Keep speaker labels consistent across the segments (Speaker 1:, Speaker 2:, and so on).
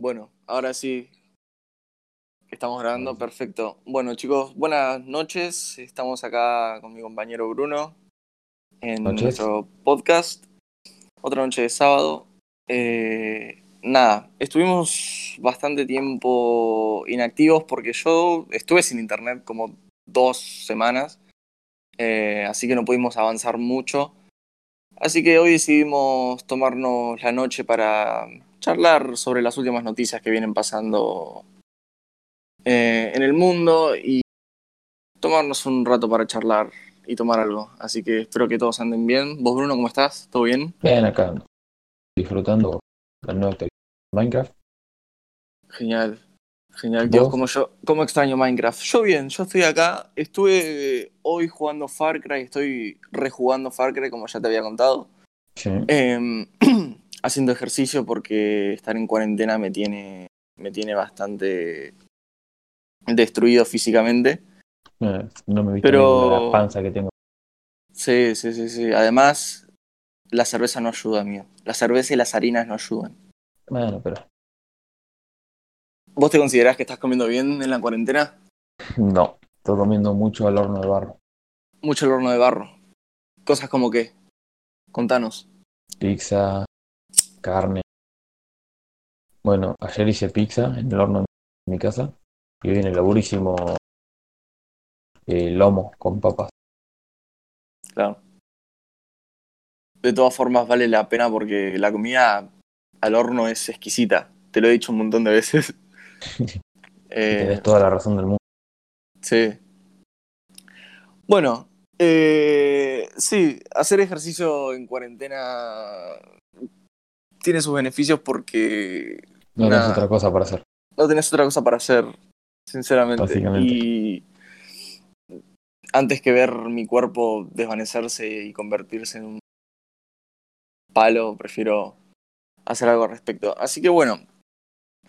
Speaker 1: Bueno, ahora sí. Estamos grabando, perfecto. Bueno, chicos, buenas noches. Estamos acá con mi compañero Bruno en
Speaker 2: Noches.
Speaker 1: nuestro podcast. Otra noche de sábado. Eh, nada, estuvimos bastante tiempo inactivos porque yo estuve sin internet como dos semanas. Eh, así que no pudimos avanzar mucho. Así que hoy decidimos tomarnos la noche para charlar sobre las últimas noticias que vienen pasando eh, en el mundo y tomarnos un rato para charlar y tomar algo. Así que espero que todos anden bien. ¿Vos, Bruno, cómo estás? ¿Todo bien?
Speaker 2: Bien, acá disfrutando la nueva de Minecraft.
Speaker 1: Genial. Genial, Dios, como yo, cómo extraño Minecraft. Yo bien, yo estoy acá. Estuve hoy jugando Far Cry, estoy rejugando Far Cry, como ya te había contado.
Speaker 2: Sí.
Speaker 1: Eh, haciendo ejercicio porque estar en cuarentena me tiene, me tiene bastante destruido físicamente.
Speaker 2: Eh, no me viste
Speaker 1: Pero-
Speaker 2: la panza que tengo.
Speaker 1: Sí, sí, sí, sí. Además, la cerveza no ayuda, amigo. La cerveza y las harinas no ayudan.
Speaker 2: Bueno, pero
Speaker 1: ¿Vos te considerás que estás comiendo bien en la cuarentena?
Speaker 2: no. Estoy comiendo mucho al horno de barro.
Speaker 1: Mucho el horno de barro. Cosas como qué. Contanos.
Speaker 2: Pizza, carne. Bueno, ayer hice pizza en el horno de mi casa. Y hoy en el laburísimo eh, lomo con papas.
Speaker 1: Claro. De todas formas, vale la pena porque la comida al horno es exquisita. Te lo he dicho un montón de veces. Eh,
Speaker 2: Tenés toda la razón del mundo.
Speaker 1: Sí. Bueno, eh, sí, hacer ejercicio en cuarentena tiene sus beneficios porque
Speaker 2: No tenés
Speaker 1: Nada.
Speaker 2: otra cosa para hacer.
Speaker 1: no tenés otra cosa para hacer, sinceramente.
Speaker 2: Básicamente.
Speaker 1: Y antes que ver mi cuerpo desvanecerse y convertirse en un palo, prefiero hacer algo al respecto. Así que bueno,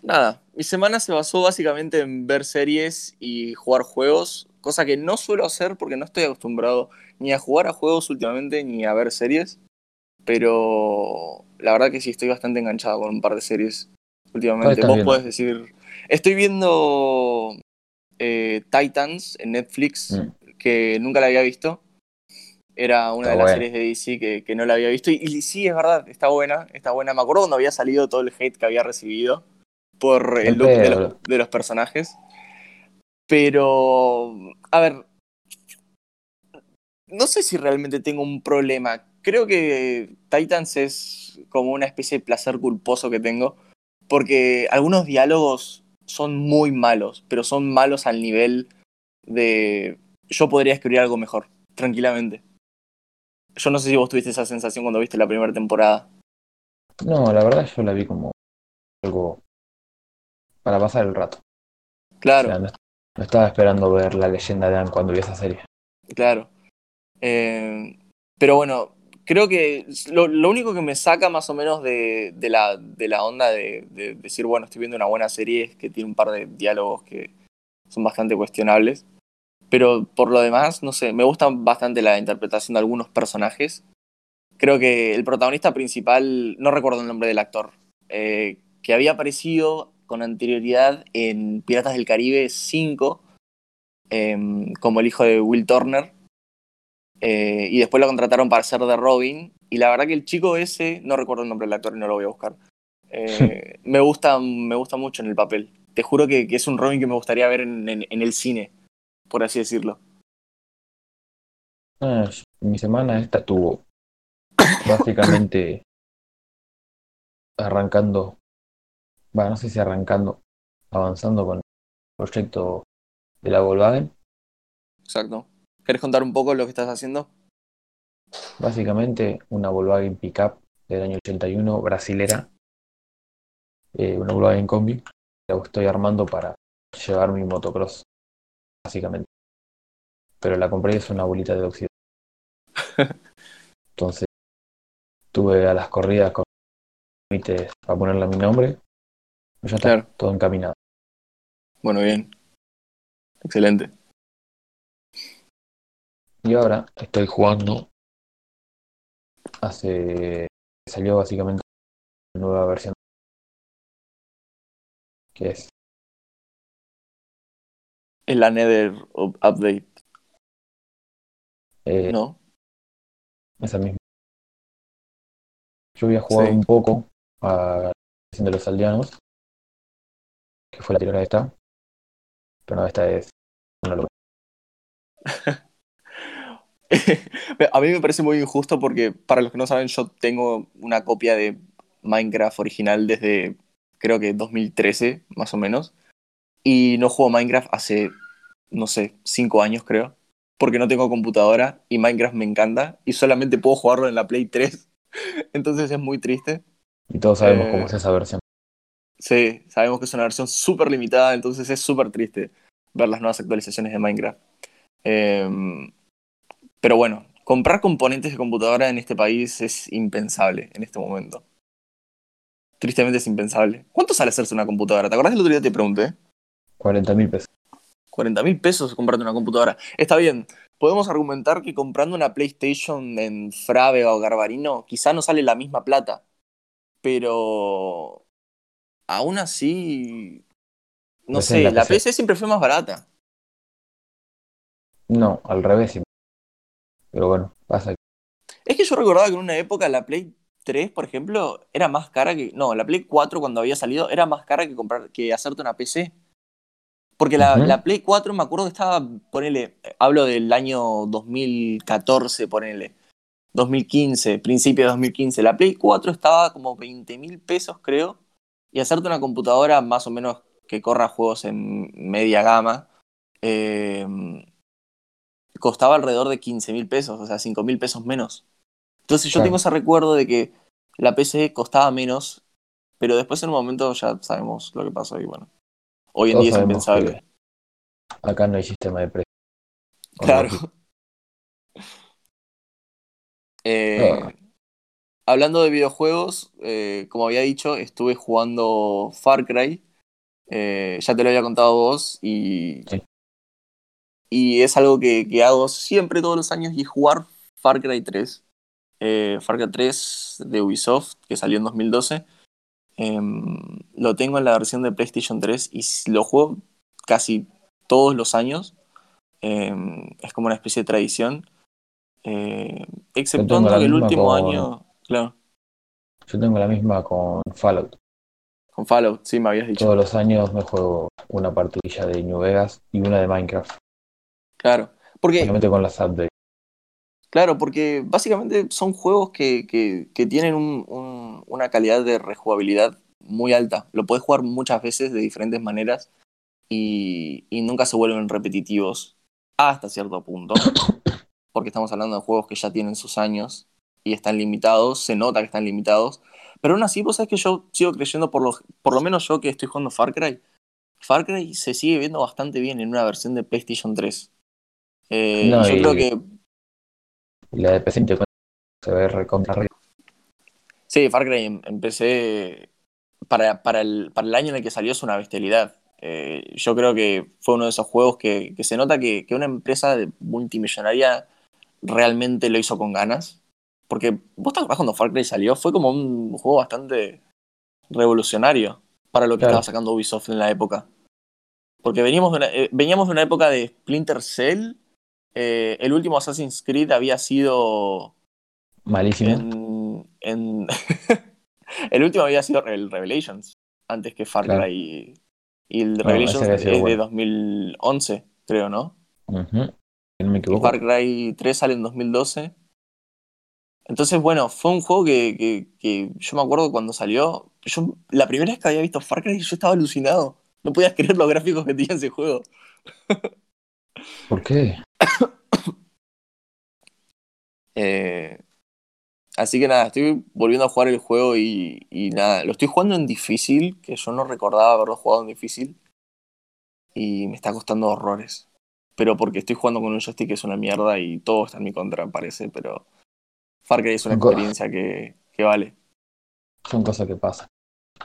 Speaker 1: nada, mi semana se basó básicamente en ver series y jugar juegos, cosa que no suelo hacer porque no estoy acostumbrado ni a jugar a juegos últimamente ni a ver series. Pero la verdad que sí estoy bastante enganchado con un par de series últimamente. Vos
Speaker 2: viendo?
Speaker 1: podés decir. Estoy viendo eh, Titans en Netflix,
Speaker 2: Mm.
Speaker 1: que nunca la había visto. Era una
Speaker 2: Está
Speaker 1: de las
Speaker 2: buena.
Speaker 1: series de DC que, que no la había visto. Y, y sí, es verdad, está buena, está buena. Me acuerdo cuando había salido todo el hate que había recibido por el look de los, de los personajes. Pero, a ver, no sé si realmente tengo un problema. Creo que Titans es como una especie de placer culposo que tengo. Porque algunos diálogos son muy malos, pero son malos al nivel de yo podría escribir algo mejor, tranquilamente. Yo no sé si vos tuviste esa sensación cuando viste la primera temporada.
Speaker 2: No, la verdad yo la vi como algo para pasar el rato.
Speaker 1: Claro.
Speaker 2: O sea, no, no estaba esperando ver la leyenda de Anne cuando vi esa serie.
Speaker 1: Claro. Eh, pero bueno, creo que lo, lo único que me saca más o menos de, de la, de la onda de, de decir, bueno, estoy viendo una buena serie es que tiene un par de diálogos que son bastante cuestionables. Pero por lo demás, no sé, me gusta bastante la interpretación de algunos personajes. Creo que el protagonista principal, no recuerdo el nombre del actor, eh, que había aparecido con anterioridad en Piratas del Caribe 5 em, como el hijo de Will Turner. Eh, y después lo contrataron para ser de Robin. Y la verdad que el chico ese, no recuerdo el nombre del actor y no lo voy a buscar. eh, me, gusta, me gusta mucho en el papel. Te juro que, que es un Robin que me gustaría ver en, en- en el cine, por así decirlo.
Speaker 2: Ah, mi semana esta tuvo básicamente arrancando, bueno, no sé si arrancando, avanzando con el proyecto de la Volkswagen.
Speaker 1: Exacto. ¿Querés contar un poco lo que estás haciendo?
Speaker 2: Básicamente una Volkswagen Pickup del año 81, brasilera, eh, una Volkswagen Combi. La estoy armando para llevar mi motocross, básicamente. Pero la compré y es una bolita de óxido. Entonces, tuve a las corridas con trámites para ponerle mi nombre. Ya está
Speaker 1: Claro.
Speaker 2: todo encaminado.
Speaker 1: Bueno, bien. Excelente.
Speaker 2: Y ahora estoy jugando. Hace. Salió básicamente una nueva versión ¿Qué es?
Speaker 1: La Nether Update.
Speaker 2: Eh,
Speaker 1: ¿No?
Speaker 2: Esa misma. Yo había jugado
Speaker 1: Sí.
Speaker 2: un poco a la versión de los aldeanos, que fue la anterior a esta. Pero no, esta es una locura.
Speaker 1: A mí me parece muy injusto porque, para los que no saben, yo tengo una copia de Minecraft original desde creo que 2013, más o menos. Y no juego Minecraft hace, no sé, 5 años creo. Porque no tengo computadora y Minecraft me encanta. Y solamente puedo jugarlo en la Play 3. Entonces es muy triste.
Speaker 2: Y todos sabemos
Speaker 1: Eh,
Speaker 2: cómo es esa versión.
Speaker 1: Sí, sabemos que es una versión súper limitada, entonces es súper triste ver las nuevas actualizaciones de Minecraft. Eh, pero bueno, comprar componentes de computadora en este país es impensable en este momento. Tristemente es impensable. ¿Cuánto sale hacerse una computadora? ¿Te acordás del otro día te pregunté?
Speaker 2: 40 mil pesos.
Speaker 1: 40 mil pesos comprarte una computadora. Está bien, podemos argumentar que comprando una PlayStation en Frávega o Garbarino quizá no sale la misma plata. Pero aún así, no
Speaker 2: Pues
Speaker 1: sé,
Speaker 2: la
Speaker 1: la
Speaker 2: PC.
Speaker 1: PC siempre fue más barata.
Speaker 2: No, al revés. Pero bueno, pasa
Speaker 1: Es que yo recordaba que en una época la Play 3, por ejemplo, era más cara que. No, la Play 4 cuando había salido era más cara que comprar que hacerte una PC. Porque la, la Play 4 me acuerdo que estaba, ponele, hablo del año 2014, ponele, 2015, principio de 2015. La Play 4 estaba como 20 mil pesos, creo. Y hacerte una computadora más o menos que corra juegos en media gama, eh, costaba alrededor de 15 mil pesos, o sea, 5 mil pesos menos. Entonces yo
Speaker 2: Claro.
Speaker 1: tengo ese recuerdo de que la PC costaba menos, pero después en un momento ya sabemos lo que pasó y bueno. Hoy en
Speaker 2: todos
Speaker 1: día es impensable.
Speaker 2: acá no hay sistema de precio.
Speaker 1: Claro. Eh,
Speaker 2: Ah.
Speaker 1: Hablando de videojuegos, eh, como había dicho, estuve jugando Far Cry. Eh, ya te lo había contado vos y,
Speaker 2: Sí.
Speaker 1: Y es algo que, que hago siempre todos los años y es jugar Far Cry 3. Eh, Far Cry 3 de Ubisoft, que salió en 2012. Em, lo tengo en la versión de PlayStation 3 y lo juego casi todos los años. Em, es como una especie de tradición. Eh, exceptuando que el último
Speaker 2: con-
Speaker 1: año, claro,
Speaker 2: Yo tengo la misma con Fallout.
Speaker 1: con Fallout, sí me habías dicho.
Speaker 2: Todos los años me juego una partidilla de New Vegas y una de Minecraft.
Speaker 1: Claro. Porque,
Speaker 2: con las updates.
Speaker 1: claro, porque básicamente son juegos que, que- que tienen un- un- una calidad de rejugabilidad muy alta. Lo puedes jugar muchas veces de diferentes maneras y, y nunca se vuelven repetitivos hasta cierto punto. Porque estamos hablando de juegos que ya tienen sus años y están limitados, se nota que están limitados. Pero aún así, vos sabés que yo sigo creyendo, por lo, por lo menos yo que estoy jugando Far Cry, Far Cry se sigue viendo bastante bien en una versión de PlayStation 3. Eh,
Speaker 2: No,
Speaker 1: yo
Speaker 2: y-
Speaker 1: creo que
Speaker 2: Y la de PC se ve recontra re-
Speaker 1: Sí, Far Cry em- empecé para, para, el, para el año en el que salió es una bestialidad. Eh, yo creo que fue uno de esos juegos que, que se nota que, que una empresa multimillonaria realmente lo hizo con ganas. Porque vos te acordás cuando Far Cry salió, fue como un juego bastante revolucionario para lo que
Speaker 2: Claro.
Speaker 1: estaba sacando Ubisoft en la época. Porque veníamos de una, eh, veníamos de una época de Splinter Cell. Eh, el último Assassin's Creed había sido
Speaker 2: malísimo.
Speaker 1: en, en- el último había sido el Revelations, antes que Far
Speaker 2: Claro.
Speaker 1: Cry. Y el Revelations es de
Speaker 2: bueno.
Speaker 1: 2011, creo, ¿no?
Speaker 2: Ujú. Si no me equivoco.
Speaker 1: Far Cry 3 sale en 2012. Entonces, bueno, fue un juego que, que- que yo me acuerdo cuando salió. Yo, la primera vez que había visto Far Cry, yo estaba alucinado. No podías creer los gráficos que tenía ese juego.
Speaker 2: ¿Por qué?
Speaker 1: Eh, así que nada, estoy volviendo a jugar el juego y, y nada, lo estoy jugando en difícil, que yo no recordaba haberlo jugado en difícil. Y me está costando horrores. Pero porque estoy jugando con un joystick que es una mierda y todo está en mi contra, parece, pero Far Cry es una experiencia que, que vale.
Speaker 2: Son cosas que pasan.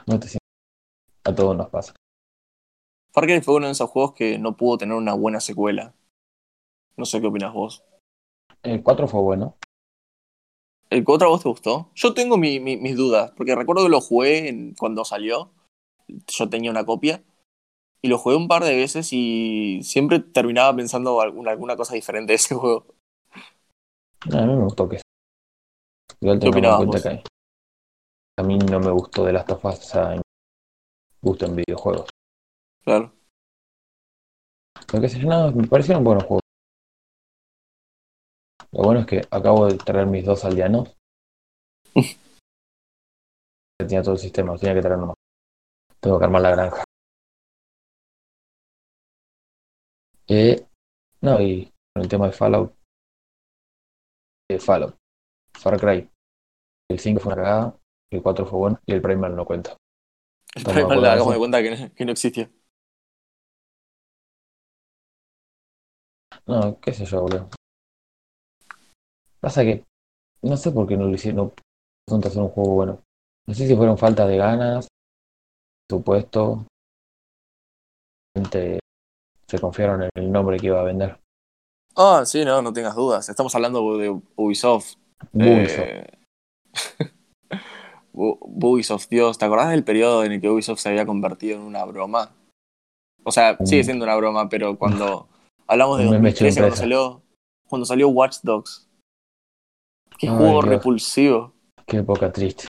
Speaker 2: No te. A todos nos pasa.
Speaker 1: Far Cry fue uno de esos juegos que no pudo tener una buena secuela. No sé qué opinas vos.
Speaker 2: El 4 fue bueno.
Speaker 1: ¿El que otra vos te gustó? Yo tengo mi- mi- mis dudas, porque recuerdo que lo jugué en- cuando salió yo tenía una copia. Y lo jugué un par de veces y siempre terminaba pensando alguna, alguna cosa diferente de ese juego.
Speaker 2: A mí me gustó que Igual que a mí no me gustó de las tofas, o sea, me gusto en videojuegos.
Speaker 1: Claro.
Speaker 2: Lo que se no, me parecieron buenos juegos. Lo bueno es que acabo de traer mis dos aldeanos. tenía todo el sistema, tenía que traer uno más. Tengo que armar la granja. Eh, no, y con el tema de Fallout. eh, Fallout. Far Cry. El 5 fue una cagada, el 4 fue bueno y el Primal no cuenta.
Speaker 1: El
Speaker 2: de
Speaker 1: Primal
Speaker 2: en
Speaker 1: hagamos de cuenta que no, que no existía.
Speaker 2: No, qué sé yo, boludo. Pasa que no sé por qué no lo hicieron, no hacer un juego bueno. No sé si fueron falta de ganas, supuesto. Gente se confiaron en el nombre que iba a vender.
Speaker 1: Ah, sí, no, no tengas dudas. Estamos hablando de Ubisoft.
Speaker 2: Ubisoft.
Speaker 1: Eh, U- Ubisoft, Dios, ¿te acordás del periodo en el que Ubisoft se había convertido en una broma? O sea,
Speaker 2: Un-
Speaker 1: sigue siendo una broma, pero cuando hablamos de
Speaker 2: Un meme hecho
Speaker 1: 2013, cuando salió, cuando salió Watch Dogs. Qué juego
Speaker 2: Dios.
Speaker 1: repulsivo.
Speaker 2: Qué época triste.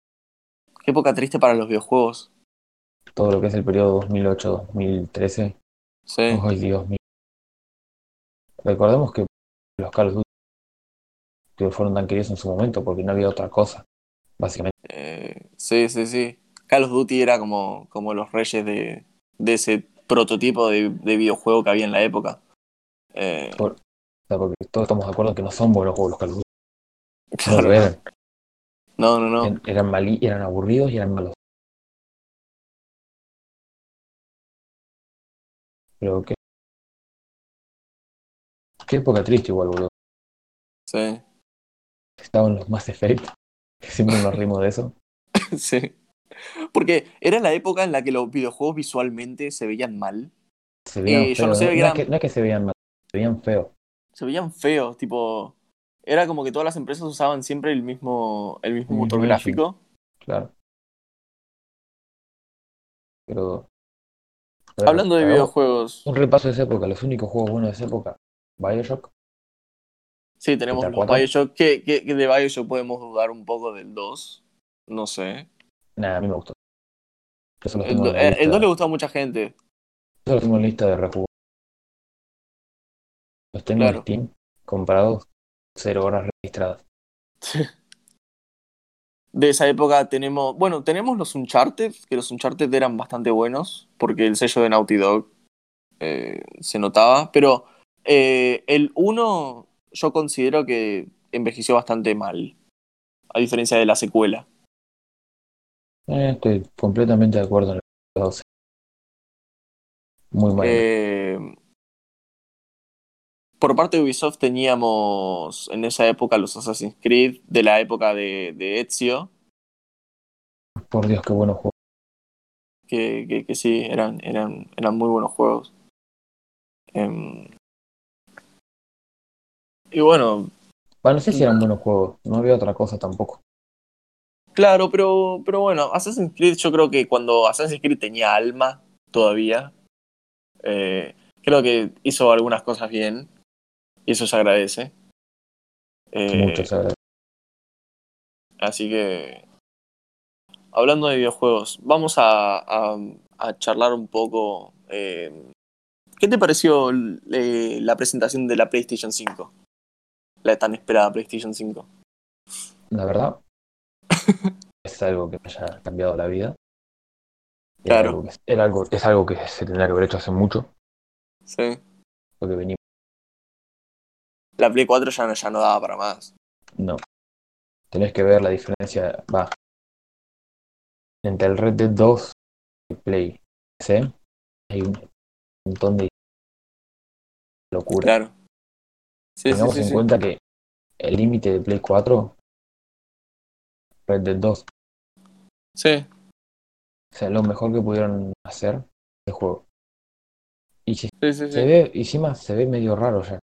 Speaker 1: Qué época triste para los videojuegos.
Speaker 2: Todo lo que es el periodo 2008-2013.
Speaker 1: Sí.
Speaker 2: Ay, Dios mío. Recordemos que los Call of Duty fueron tan queridos en su momento porque no había otra cosa. Básicamente.
Speaker 1: Eh, sí, sí, sí. Call of Duty era como, como los reyes de, de ese prototipo de, de videojuego que había en la época. Eh,
Speaker 2: Por- o sea, porque todos estamos de acuerdo que no son buenos juegos los Call of Duty. No lo eran.
Speaker 1: No, no,
Speaker 2: Eran malí, eran aburridos y eran malos. Pero qué. Qué época triste igual, boludo.
Speaker 1: Sí,
Speaker 2: Estaban los Mass Effect. Siempre nos rimos de eso.
Speaker 1: sí. Porque era la época en la que los videojuegos visualmente se veían mal.
Speaker 2: Se veían
Speaker 1: Eh, yo no sé
Speaker 2: no,
Speaker 1: qué
Speaker 2: no es
Speaker 1: eran-
Speaker 2: que, no es que se veían mal, se veían feos.
Speaker 1: Se veían feos, tipo. Era como que todas las empresas usaban siempre el mismo, el mismo
Speaker 2: El
Speaker 1: motor
Speaker 2: mismo engine.
Speaker 1: gráfico.
Speaker 2: Claro. Pero.
Speaker 1: Hablando de videojuegos,
Speaker 2: Un repaso de esa época, los únicos juegos buenos de esa época. Bioshock,
Speaker 1: sí, tenemos. Bioshock. ¿Qué, qué, qué de Bioshock podemos dudar un poco del 2? No sé.
Speaker 2: nada, a mí me gustó.
Speaker 1: El, do-
Speaker 2: lista,
Speaker 1: el 2 le gustó a mucha gente.
Speaker 2: yo solo tengo en lista de rejugar. Los tengo
Speaker 1: Claro.
Speaker 2: en Steam comprados, cero horas registradas.
Speaker 1: De esa época tenemos. Bueno, tenemos los Uncharted, que los Uncharted eran bastante buenos, porque el sello de Naughty Dog eh, se notaba. Pero eh, el 1 yo considero que envejeció bastante mal, a diferencia de la secuela.
Speaker 2: Eh, estoy completamente de acuerdo en los dos. Muy mal.
Speaker 1: Por parte de Ubisoft teníamos en esa época los Assassin's Creed de la época de, de Ezio,
Speaker 2: Por Dios, qué buenos juegos.
Speaker 1: que, que- que sí, eran, eran, eran muy buenos juegos. Em, y bueno,
Speaker 2: Bueno, no sé si eran buenos juegos, no había otra cosa tampoco.
Speaker 1: claro, pero, pero bueno, Assassin's Creed yo creo que cuando Assassin's Creed tenía alma todavía, eh, creo que hizo algunas cosas bien y eso se agradece. Eh,
Speaker 2: Mucho, se agradece.
Speaker 1: Así que, hablando de videojuegos, vamos a, a- a charlar un poco. eh, ¿Qué te pareció eh, la presentación de la PlayStation 5? La tan esperada PlayStation 5.
Speaker 2: La verdad, es algo que me haya cambiado la vida.
Speaker 1: Claro.
Speaker 2: Era algo que- era algo, es algo que se tendría que haber hecho hace mucho,
Speaker 1: Sí.
Speaker 2: porque venimos.
Speaker 1: La Play 4 ya no, ya no daba para más.
Speaker 2: No. Tenés que ver la diferencia, va. Entre el Red Dead 2 y Play PC, hay un montón de locura.
Speaker 1: Claro. Sí, sí,
Speaker 2: Tengamos
Speaker 1: sí.
Speaker 2: en
Speaker 1: sí.
Speaker 2: cuenta que el límite de Play 4, Red Dead 2,
Speaker 1: Sí,
Speaker 2: o sea, lo mejor que pudieron hacer el juego. Y si
Speaker 1: sí, sí.
Speaker 2: se
Speaker 1: sí.
Speaker 2: ve, y encima se ve medio raro ya.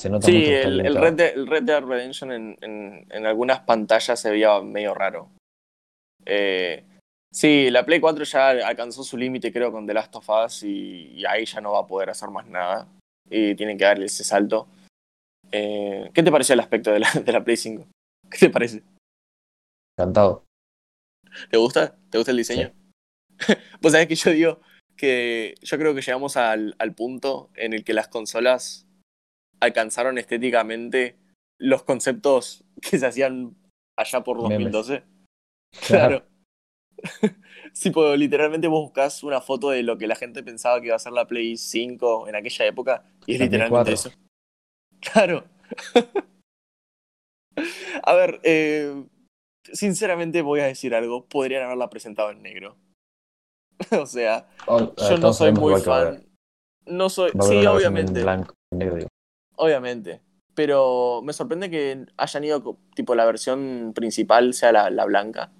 Speaker 2: Se nota
Speaker 1: Sí,
Speaker 2: mucho
Speaker 1: el. Red Dead, el Red Dead Redemption en, en- en algunas pantallas se veía medio raro. Eh, Sí, la Play 4 ya alcanzó su límite, creo, con The Last of Us y, y, ahí ya no va a poder hacer más nada. Y tienen que darle ese salto. Eh, ¿Qué te pareció el aspecto de la, de la Play 5? ¿Qué te parece?
Speaker 2: Encantado.
Speaker 1: ¿Te gusta? ¿Te gusta el diseño? Sí. Vos sabés que yo digo que yo creo que llegamos al, al punto en el que las consolas alcanzaron estéticamente los conceptos que se hacían allá por 2012. Memes. Claro. sí, pues literalmente vos buscás una foto de lo que la gente pensaba que iba a ser la Play 5 en aquella época y es literalmente eso. Claro. a ver, eh, sinceramente voy a decir algo. Podrían haberla presentado en negro. o sea, oh, yo no soy muy fan. No soy. Sí, obviamente.
Speaker 2: En blanco, en negro.
Speaker 1: Obviamente. Pero me sorprende que hayan ido, tipo, la versión principal sea la, la, blanca.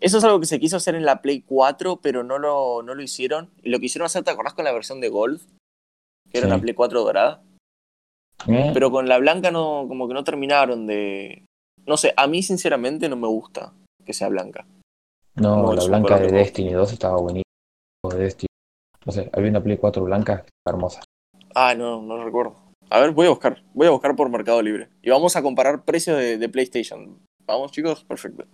Speaker 1: Eso es algo que se quiso hacer en la Play 4, pero no lo, no lo hicieron. Y lo quisieron hacer, ¿te acordás con la versión de Golf? Que era una Play 4 dorada.
Speaker 2: ¿Eh?
Speaker 1: Pero con la blanca no, como que no terminaron de. No sé, a mí sinceramente no me gusta que sea blanca.
Speaker 2: No, la blanca de Destiny 2 estaba buenísima. De Destiny. No sé, había una Play 4 blanca hermosa.
Speaker 1: Ah, no, no recuerdo. A ver, voy a buscar. Voy a buscar por Mercado Libre. Y vamos a comparar precios de, de PlayStation. Vamos, chicos, perfecto.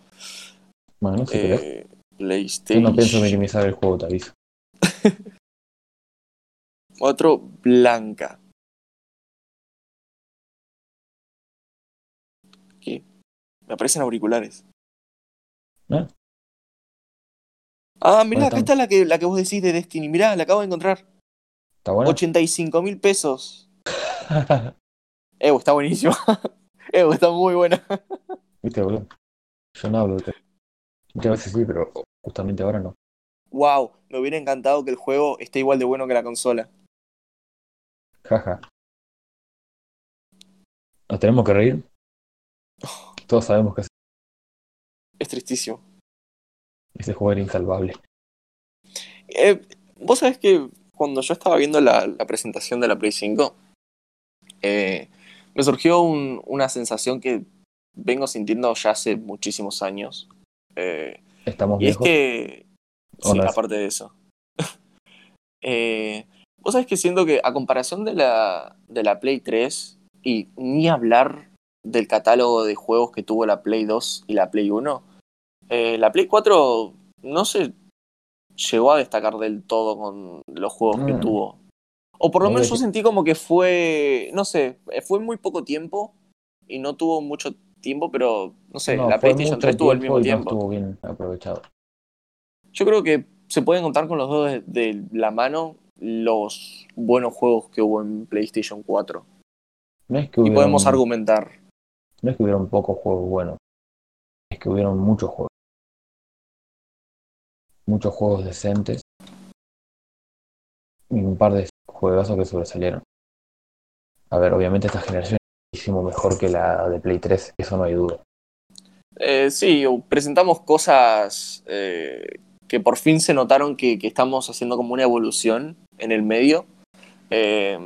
Speaker 2: Bueno, si
Speaker 1: eh. PlayStation.
Speaker 2: Yo no pienso minimizar el juego, te aviso.
Speaker 1: 4 blanca. ¿Qué? Me aparecen auriculares.
Speaker 2: ¿Eh?
Speaker 1: Ah, mirá, acá está la que, la que vos decís de Destiny. Mirá, la acabo de encontrar.
Speaker 2: ¿Está buena?
Speaker 1: 85 mil pesos. Evo, está buenísimo. Evo, está muy buena.
Speaker 2: Viste, boludo. Yo no hablo de Muchas veces sí, pero justamente ahora no.
Speaker 1: Wow, me hubiera encantado que el juego esté igual de bueno que la consola.
Speaker 2: Jaja. ¿Nos tenemos que reír? Todos sabemos que
Speaker 1: es tristísimo.
Speaker 2: Ese juego era insalvable.
Speaker 1: Eh, Vos sabés que cuando yo estaba viendo la, la presentación de la Play 5, eh, me surgió un, una sensación que vengo sintiendo ya hace muchísimos años. Eh,
Speaker 2: ¿Estamos
Speaker 1: y es que.
Speaker 2: ¿O
Speaker 1: Sí,
Speaker 2: es?
Speaker 1: aparte de eso. eh, Vos sabés que siento que a comparación de la, de la Play 3, y ni hablar del catálogo de juegos que tuvo la Play 2 y la Play 1, eh, la Play 4 no se llegó a destacar del todo con los juegos que
Speaker 2: Mm.
Speaker 1: tuvo. O por lo
Speaker 2: No
Speaker 1: menos yo sentí como que fue, no sé, fue muy poco tiempo y no tuvo mucho tiempo, pero no sé,
Speaker 2: No,
Speaker 1: la PlayStation
Speaker 2: mucho
Speaker 1: 3 tuvo el mismo
Speaker 2: y no
Speaker 1: tiempo.
Speaker 2: estuvo bien aprovechado.
Speaker 1: Yo creo que se pueden contar con los dos de, de la mano los buenos juegos que hubo en PlayStation 4.
Speaker 2: No es que
Speaker 1: Y
Speaker 2: hubieron,
Speaker 1: podemos argumentar.
Speaker 2: no es que hubieron pocos juegos buenos, es que hubieron muchos juegos. Muchos juegos decentes y un par de juegazos que sobresalieron. A ver, obviamente esta generación es muchísimo mejor que la de Play 3, eso no hay duda.
Speaker 1: Eh, sí, presentamos cosas eh, que por fin se notaron que, estamos haciendo como una evolución en el medio. Eh,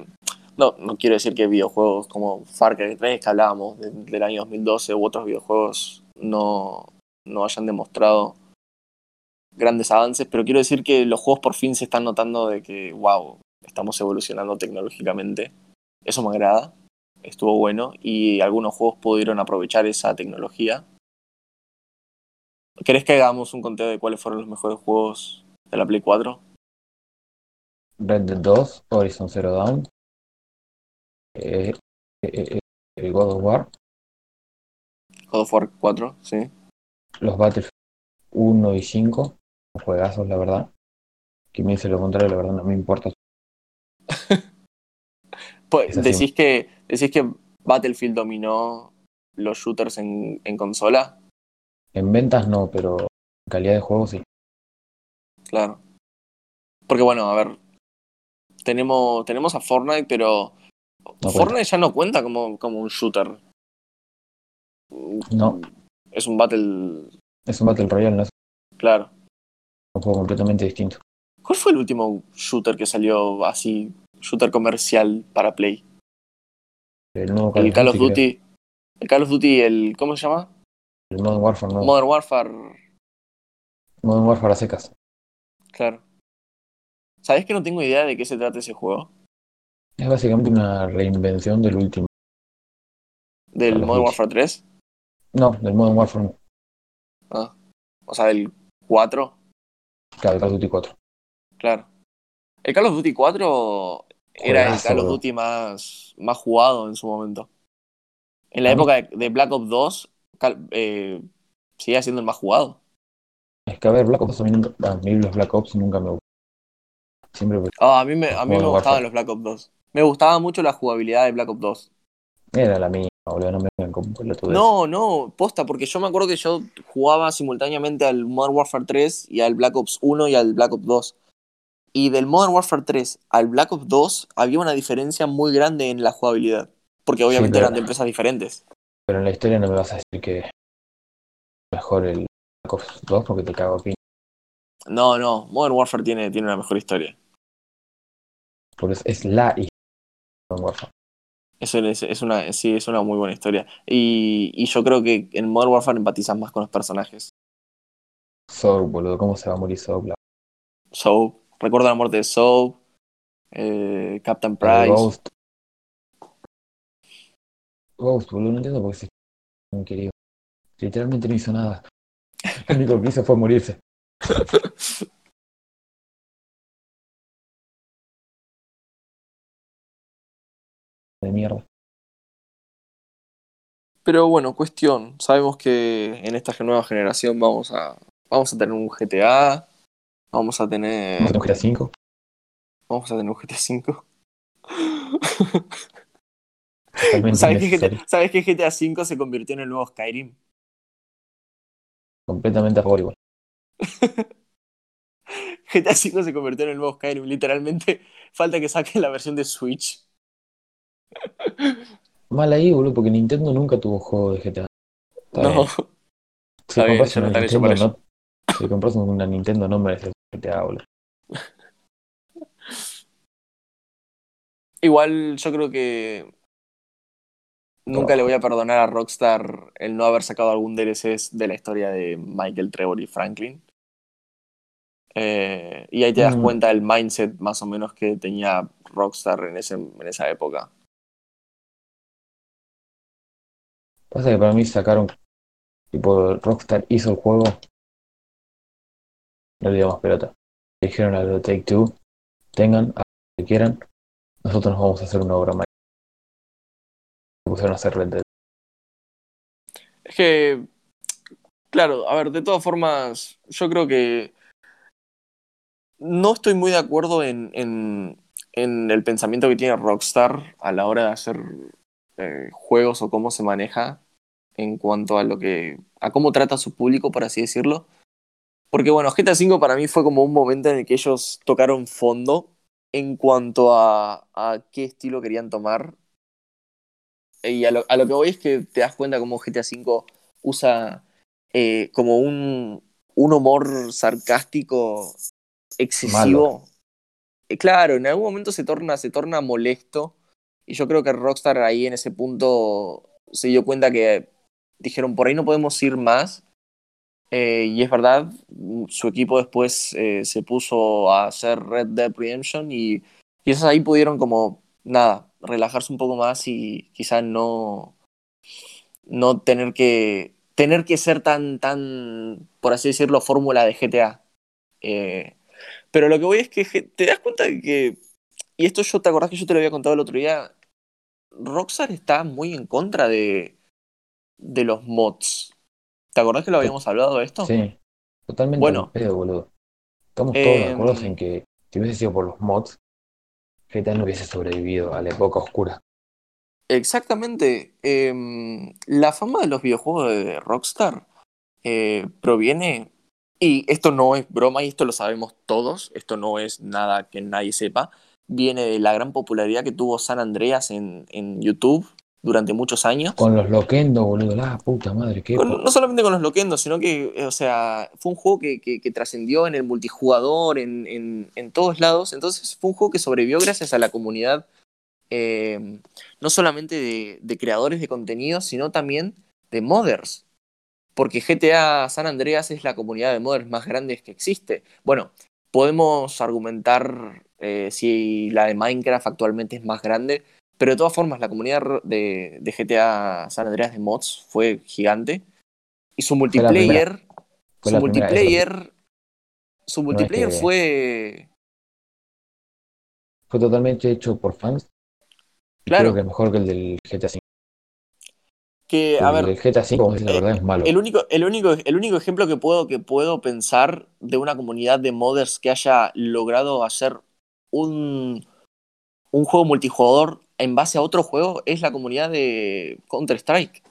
Speaker 1: no, no quiero decir que videojuegos como Far Cry 3 que hablábamos de- del año 2012 u otros videojuegos no, no hayan demostrado grandes avances, pero quiero decir que los juegos por fin se están notando de que, wow, estamos evolucionando tecnológicamente. Eso me agrada, estuvo bueno y algunos juegos pudieron aprovechar esa tecnología. ¿Querés que hagamos un conteo de cuáles fueron los mejores juegos de la Play 4?
Speaker 2: Red Dead 2, Horizon Zero Dawn, eh, eh, eh, el God of War,
Speaker 1: God of War 4, sí.
Speaker 2: los Battlefield 1 y 5, juegazos la verdad. Que me dice lo contrario, la verdad no me importa.
Speaker 1: Pues, decís, que, decís que Battlefield dominó los shooters en, en consola.
Speaker 2: En ventas no, pero en calidad de juego sí.
Speaker 1: Claro. Porque bueno, a ver. Tenemos, tenemos a Fortnite, pero. Fortnite ya no cuenta como, como un shooter.
Speaker 2: No.
Speaker 1: Es un battle,
Speaker 2: Es un Battle Royale, no
Speaker 1: claro.
Speaker 2: un juego completamente distinto.
Speaker 1: ¿Cuál fue el último shooter que salió así, shooter comercial para Play?
Speaker 2: El nuevo
Speaker 1: El Call of. Duty. El Call of Duty, el. ¿Cómo se llama?
Speaker 2: El Modern Warfare no.
Speaker 1: Modern Warfare.
Speaker 2: Modern Warfare a secas.
Speaker 1: Claro. ¿Sabés que no tengo idea de qué se trata ese juego?
Speaker 2: Es básicamente una reinvención del último.
Speaker 1: ¿Del
Speaker 2: Call
Speaker 1: Modern. Warfare 3?
Speaker 2: No, del Modern Warfare.
Speaker 1: Ah. O sea, del 4.
Speaker 2: Claro, el Call of Duty 4.
Speaker 1: Claro. El Call of Duty 4 era el Call of. Duty más, más jugado en su momento. En la época de, de Black Ops 2, Cal- eh, seguía siendo el más jugado.
Speaker 2: Es que a ver, Black Ops, a mí, nunca- a mí los Black Ops nunca me. Siempre
Speaker 1: Ah, a mí me, a mí me gustaban los Black Ops 2. Me gustaba mucho la jugabilidad de Black Ops 2.
Speaker 2: era la mía, boludo, no me vengan con.
Speaker 1: No, no, posta, porque yo me acuerdo que yo jugaba simultáneamente al Modern Warfare 3 y al Black Ops 1 y al Black Ops 2. Y del Modern Warfare 3 al Black Ops 2 había una diferencia muy grande en la jugabilidad. Porque obviamente
Speaker 2: pero-
Speaker 1: eran de empresas diferentes.
Speaker 2: Pero en la historia no me vas a decir que es mejor el Black Ops 2 porque te cago aquí.
Speaker 1: No, no, Modern Warfare tiene, tiene una mejor historia.
Speaker 2: Porque es, es la historia de Modern Warfare.
Speaker 1: Eso es, es una, sí, es una muy buena historia. Y, y yo creo que en Modern Warfare empatizas más con los personajes.
Speaker 2: Soap, boludo, ¿cómo se va a morir Soap? La
Speaker 1: Soap, recuerdo la muerte de Soap, eh, Captain Price.
Speaker 2: Ghost. Ghost, boludo, no entiendo por qué se tan querido. Literalmente no hizo nada. Lo único que hizo fue morirse. De mierda.
Speaker 1: Pero bueno, cuestión. Sabemos que en esta nueva generación vamos a, vamos a tener un GTA, vamos a tener,
Speaker 2: ¿Vamos a tener un GTA 5?
Speaker 1: vamos a tener un GTA 5.
Speaker 2: Totalmente
Speaker 1: ¿Sabes que. GTA, ¿Sabes que GTA 5 se convirtió en el nuevo Skyrim?
Speaker 2: Completamente a favor igual.
Speaker 1: GTA 5 se convirtió en el nuevo Skyrim. Literalmente, falta que saquen la versión de Switch.
Speaker 2: Mal ahí, boludo, porque Nintendo nunca tuvo juego de GTA. Está
Speaker 1: no,
Speaker 2: bien. Si compras una Nintendo, no, si compras una Nintendo no mereces GTA, boludo.
Speaker 1: Igual yo creo que nunca le voy a perdonar a Rockstar el no haber sacado algún DLC de la historia de Michael Trevor y Franklin. Eh, y ahí te das
Speaker 2: Mm.
Speaker 1: cuenta del mindset más o menos que tenía Rockstar en, ese, en esa época.
Speaker 2: Pasa que para mí sacaron, tipo, Rockstar hizo el juego, no le dio más pelota. Le dijeron a los Take Two, tengan, a lo que quieran, nosotros nos vamos a hacer una obra. Se pusieron a hacer.
Speaker 1: Es que, claro, a ver, de todas formas, yo creo que no estoy muy de acuerdo en, en, en el pensamiento que tiene Rockstar a la hora de hacer eh, juegos o cómo se maneja en cuanto a lo que a cómo trata a su público, por así decirlo. Porque bueno, GTA V para mí fue como un momento en el que ellos tocaron fondo en cuanto a, a qué estilo querían tomar. Y a lo, a lo que voy es que te das cuenta cómo GTA V usa eh, como un, un humor sarcástico excesivo. Eh, claro, en algún momento se torna, se torna molesto. Y yo creo que Rockstar ahí en ese punto se dio cuenta que dijeron, por ahí no podemos ir más. Eh, y es verdad, su equipo después eh, se puso a hacer Red Dead Redemption y quizás ahí pudieron como, nada, relajarse un poco más y quizás no, no tener que tener que ser tan, tan, por así decirlo, fórmula de GTA. Eh, pero lo que voy es que te das cuenta de que, y esto yo te acordás que yo te lo había contado el otro día, Rockstar está muy en contra de, de los mods. ¿Te acordás que lo habíamos hablado de esto?
Speaker 2: Sí, totalmente
Speaker 1: Bueno.
Speaker 2: pedo, boludo. Estamos todos de
Speaker 1: Em,
Speaker 2: acuerdo en que si hubiese sido por los mods, GTA no hubiese sobrevivido a la época oscura.
Speaker 1: Exactamente. Em, la fama de los videojuegos de Rockstar eh, proviene, y esto no es broma y esto lo sabemos todos, esto no es nada que nadie sepa, viene de la gran popularidad que tuvo San Andreas en, en YouTube durante muchos años.
Speaker 2: Con los Loquendo, boludo, la puta madre, qué
Speaker 1: Con- no solamente con los loquendos, sino que, eh, o sea, fue un juego que, que- que trascendió en el multijugador, en, en- en todos lados. Entonces fue un juego que sobrevivió gracias a la comunidad, eh, no solamente de, de creadores de contenido, sino también de modders. porque GTA San Andreas es la comunidad de modders más grande que existe. Bueno, podemos argumentar eh, si la de Minecraft actualmente es más grande, pero de todas formas la comunidad de, de GTA San Andreas de mods fue gigante. Y su multiplayer, su multiplayer, su multiplayer fue...
Speaker 2: Fue totalmente hecho por fans.
Speaker 1: Claro.
Speaker 2: Creo que mejor que el del GTA V.
Speaker 1: Que, a ver,
Speaker 2: el GTA V, la verdad, es malo.
Speaker 1: El único, el, único, el único ejemplo que puedo, que puedo pensar de una comunidad de modders que haya logrado hacer un, un juego multijugador en base a otro juego es la comunidad de Counter-Strike.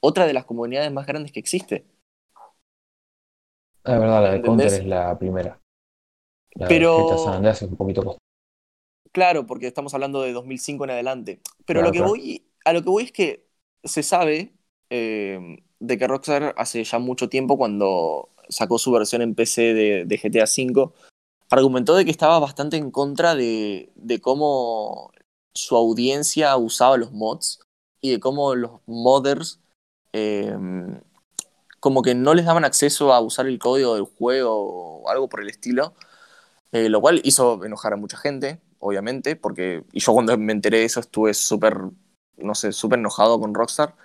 Speaker 1: Otra de las comunidades más grandes que existe.
Speaker 2: La verdad, la de Counter es la primera. La
Speaker 1: Pero...
Speaker 2: de San Andreas es un poquito
Speaker 1: Claro, porque estamos hablando de 2005 en adelante. Pero lo que voy, a lo que voy es que se sabe eh, de que Rockstar hace ya mucho tiempo, cuando sacó su versión en PC de, de GTA V, argumentó de que estaba bastante en contra de, de cómo su audiencia usaba los mods y de cómo los modders eh, como que no les daban acceso a usar el código del juego o algo por el estilo, eh, lo cual hizo enojar a mucha gente, obviamente, porque y yo cuando me enteré de eso estuve súper, no sé, súper enojado con Rockstar,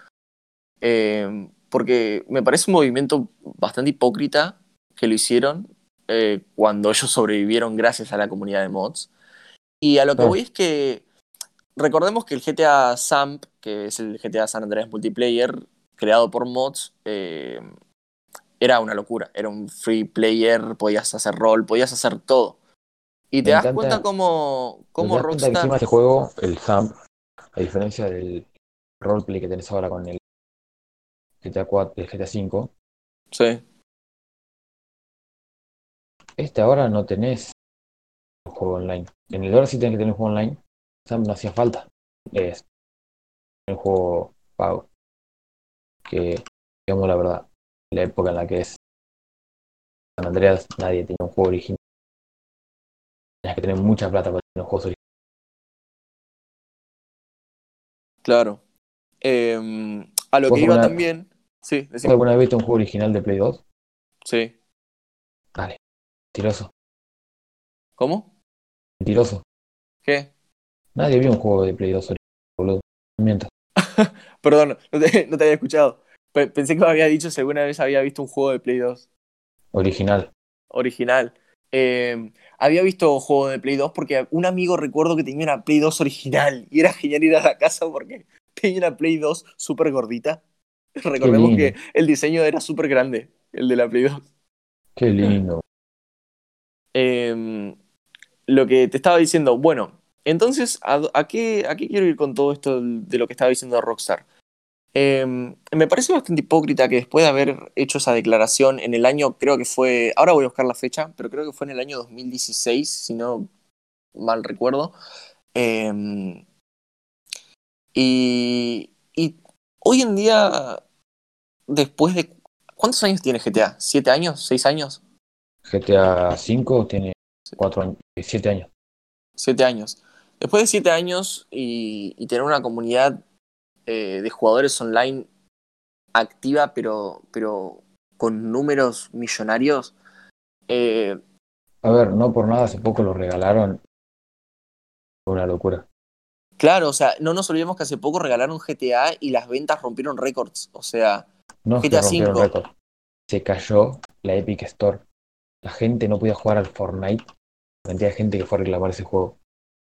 Speaker 1: eh, porque me parece un movimiento bastante hipócrita que lo hicieron eh, cuando ellos sobrevivieron gracias a la comunidad de mods. Y a lo que voy es que recordemos que el GTA Samp, que es el GTA San Andreas Multiplayer, creado por mods, eh, era una locura. Era un free player, podías hacer rol, podías hacer todo. Y te das cuenta cómo, cómo Rockstar...
Speaker 2: encima de este juego, el Samp, a diferencia del roleplay que tenés ahora con el GTA 4, el GTA 5.
Speaker 1: Sí.
Speaker 2: Este ahora no tenés un juego online. En el ahora sí tenés que tener un juego online. No hacía falta. Es un juego pago. Que, digamos la verdad, la época en la que es San Andreas nadie tenía un juego original. Tenías que tener mucha plata para tener un juego original.
Speaker 1: Claro. Eh, a lo que iba también. Sí,
Speaker 2: ¿Alguna vez viste un juego original de Play 2?
Speaker 1: Sí.
Speaker 2: Dale. Mentiroso.
Speaker 1: ¿Cómo?
Speaker 2: Mentiroso.
Speaker 1: ¿Qué?
Speaker 2: Nadie vio un juego de Play 2 original, boludo. Mientas.
Speaker 1: Perdón, no te, no te, había escuchado. Pensé que me había dicho si alguna vez había visto un juego de Play 2.
Speaker 2: Original.
Speaker 1: Original. Eh, había visto juego de Play 2 porque un amigo recuerdo que tenía una Play 2 original y era genial ir a la casa porque tenía una Play 2 súper gordita. Recordemos que el diseño era súper grande, el de la Play 2.
Speaker 2: Qué lindo.
Speaker 1: Eh, lo que te estaba diciendo, bueno, entonces, ¿a, qué, ¿a, qué, quiero ir con todo esto de lo que estaba diciendo Rockstar? Eh, me parece bastante hipócrita que después de haber hecho esa declaración en el año, creo que fue, ahora voy a buscar la fecha, pero creo que fue en el año 2016, si no mal recuerdo. Eh, y, y hoy en día, después de... ¿Cuántos años tiene GTA? ¿Siete años? ¿Seis años?
Speaker 2: GTA V tiene cuatro años, siete años.
Speaker 1: Siete años. Después de siete años y, y tener una comunidad eh, de jugadores online activa, pero, pero con números millonarios. Eh,
Speaker 2: a ver, no por nada hace poco lo regalaron. Una locura.
Speaker 1: Claro, o sea, no nos olvidemos que hace poco regalaron GTA y las ventas rompieron récords. O sea,
Speaker 2: no GTA V. Se cayó la Epic Store. La gente no podía jugar al Fortnite. La cantidad de gente que fue a reclamar ese juego.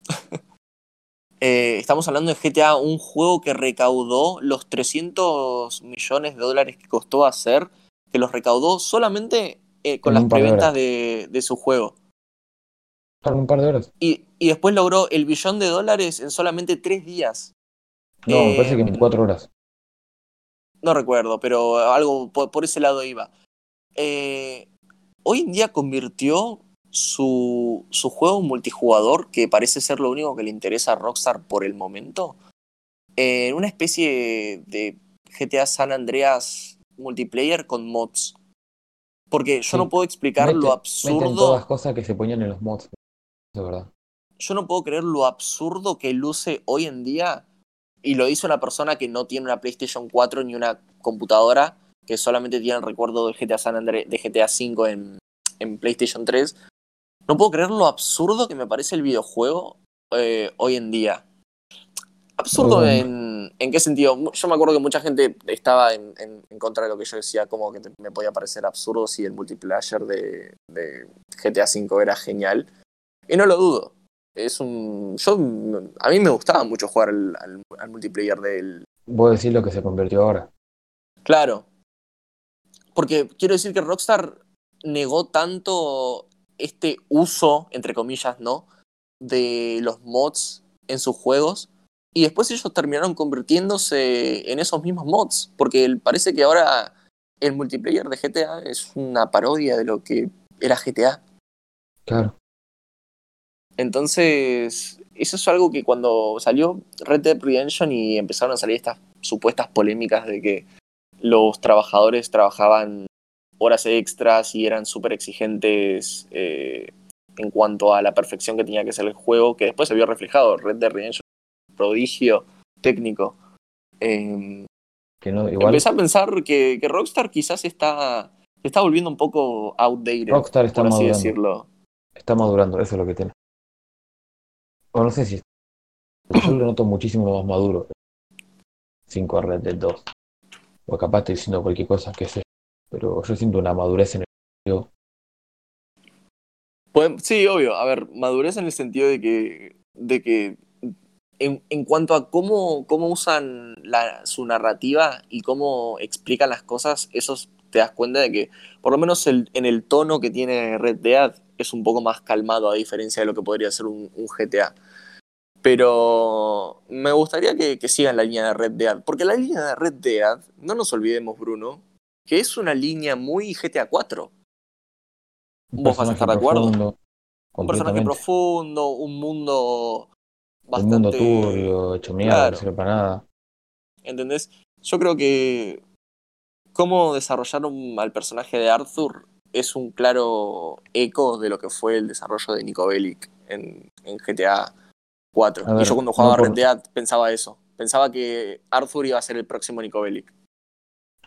Speaker 1: eh, estamos hablando de GTA, un juego que recaudó los 300 millones de dólares que costó hacer, que los recaudó solamente eh, con las preventas de, de, su juego.
Speaker 2: un par de horas.
Speaker 1: Y, y, después logró el billón de dólares en solamente tres días.
Speaker 2: No, eh, me parece que en cuatro horas.
Speaker 1: No recuerdo, pero algo por, por ese lado iba. Eh, hoy en día convirtió su, su juego multijugador, que parece ser lo único que le interesa a Rockstar por el momento, en una especie de GTA San Andreas multiplayer con mods. Porque yo sí. no puedo explicar lo absurdo.
Speaker 2: Todas las cosas que se ponían en los mods. De verdad.
Speaker 1: Yo no puedo creer lo absurdo que luce hoy en día. Y lo hizo una persona que no tiene una PlayStation 4 ni una computadora. que solamente tienen recuerdo de GTA San de GTA V en, en, PlayStation 3, no puedo creer lo absurdo que me parece el videojuego eh, hoy en día. Absurdo en, en, qué sentido? Yo me acuerdo que mucha gente estaba en, en, en contra de lo que yo decía, como que me podía parecer absurdo si el multiplayer de, de, GTA V era genial. Y no lo dudo. Es un. Yo, a mí me gustaba mucho jugar al, al, al multiplayer del.
Speaker 2: Vos decís lo que se convirtió ahora.
Speaker 1: Claro. Porque quiero decir que Rockstar negó tanto este uso, entre comillas, ¿no? De los mods en sus juegos y después ellos terminaron convirtiéndose en esos mismos mods, porque parece que ahora el multiplayer de GTA es una parodia de lo que era GTA.
Speaker 2: Claro.
Speaker 1: Entonces, eso es algo que cuando salió Red Dead Redemption y empezaron a salir estas supuestas polémicas de que los trabajadores trabajaban horas extras y eran súper exigentes eh, en cuanto a la perfección que tenía que ser el juego, que después se vio reflejado. Red Dead Redemption prodigio técnico. Eh,
Speaker 2: que no, igual...
Speaker 1: Empecé a pensar que, que, Rockstar quizás está, está volviendo un poco outdated,
Speaker 2: Rockstar está
Speaker 1: por así
Speaker 2: madurando.
Speaker 1: decirlo.
Speaker 2: Está madurando, eso es lo que tiene. O no sé si... Yo lo noto muchísimo más maduro. 5 a Red Dead 2. O capaz estoy diciendo cualquier cosa, que sé. Pero yo siento una madurez en el juego.
Speaker 1: Sí, obvio. A ver, madurez en el sentido de que, de que en, en, cuanto a cómo, cómo usan su narrativa y cómo explican las cosas, eso te das cuenta de que, por lo menos el, en el tono que tiene Red Dead, es un poco más calmado a diferencia de lo que podría ser un, un GTA. Pero me gustaría que, que, sigan la línea de Red Dead, porque la línea de Red Dead, no nos olvidemos, Bruno, que es una línea muy GTA 4. Vos vas a estar de acuerdo. Un personaje profundo, un mundo
Speaker 2: Bastante... Un mundo turbio, hecho mierda, claro. no sirve para nada.
Speaker 1: ¿Entendés? Yo creo que cómo desarrollaron al personaje de Arthur es un claro eco de lo que fue el desarrollo de Nico Bellic en, en GTA 4. Ver, y yo cuando jugaba no por... Red Dead pensaba eso. Pensaba que Arthur iba a ser el próximo Nico Bellic.